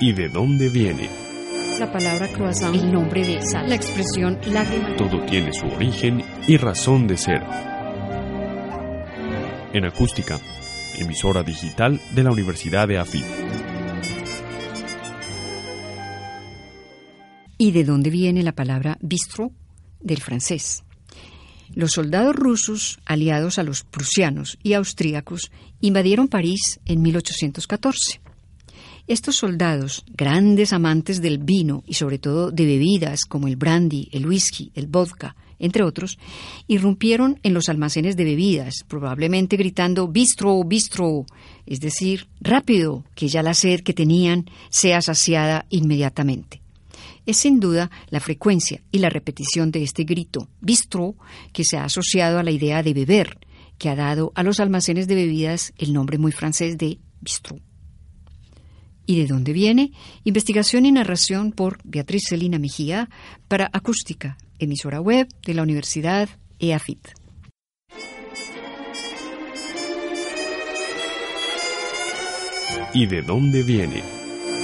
¿Y de dónde viene? La palabra croissant, el nombre de sal, la expresión lágrima. Todo tiene su origen y razón de ser. En acústica, emisora digital de la Universidad de AFIT. ¿Y de dónde viene la palabra bistrot? Del francés. Los soldados rusos, aliados a los prusianos y austríacos, invadieron París en 1814. Estos soldados, grandes amantes del vino y sobre todo de bebidas como el brandy, el whisky, el vodka, entre otros, irrumpieron en los almacenes de bebidas, probablemente gritando bistro, bistro, es decir, rápido, que ya la sed que tenían sea saciada inmediatamente. Es sin duda la frecuencia y la repetición de este grito bistro que se ha asociado a la idea de beber, que ha dado a los almacenes de bebidas el nombre muy francés de bistrot. ¿Y de dónde viene? Investigación y narración por Beatriz Celina Mejía para Acústica, emisora web de la Universidad EAFIT. ¿Y de dónde viene?